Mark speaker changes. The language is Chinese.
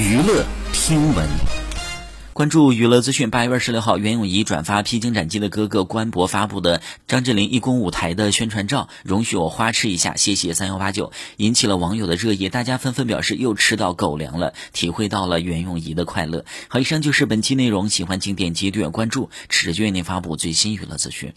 Speaker 1: 娱乐听闻。
Speaker 2: 关注娱乐资讯，八月二十六号，袁咏仪转发《披荆斩棘的哥哥》官博发布的张智霖义工舞台的宣传照，容许我花痴一下，谢谢三幺八九，引起了网友的热议，大家纷纷表示又吃到狗粮了，体会到了袁咏仪的快乐。好，以上就是本期内容，喜欢请点击订阅关注，持续为您发布最新娱乐资讯。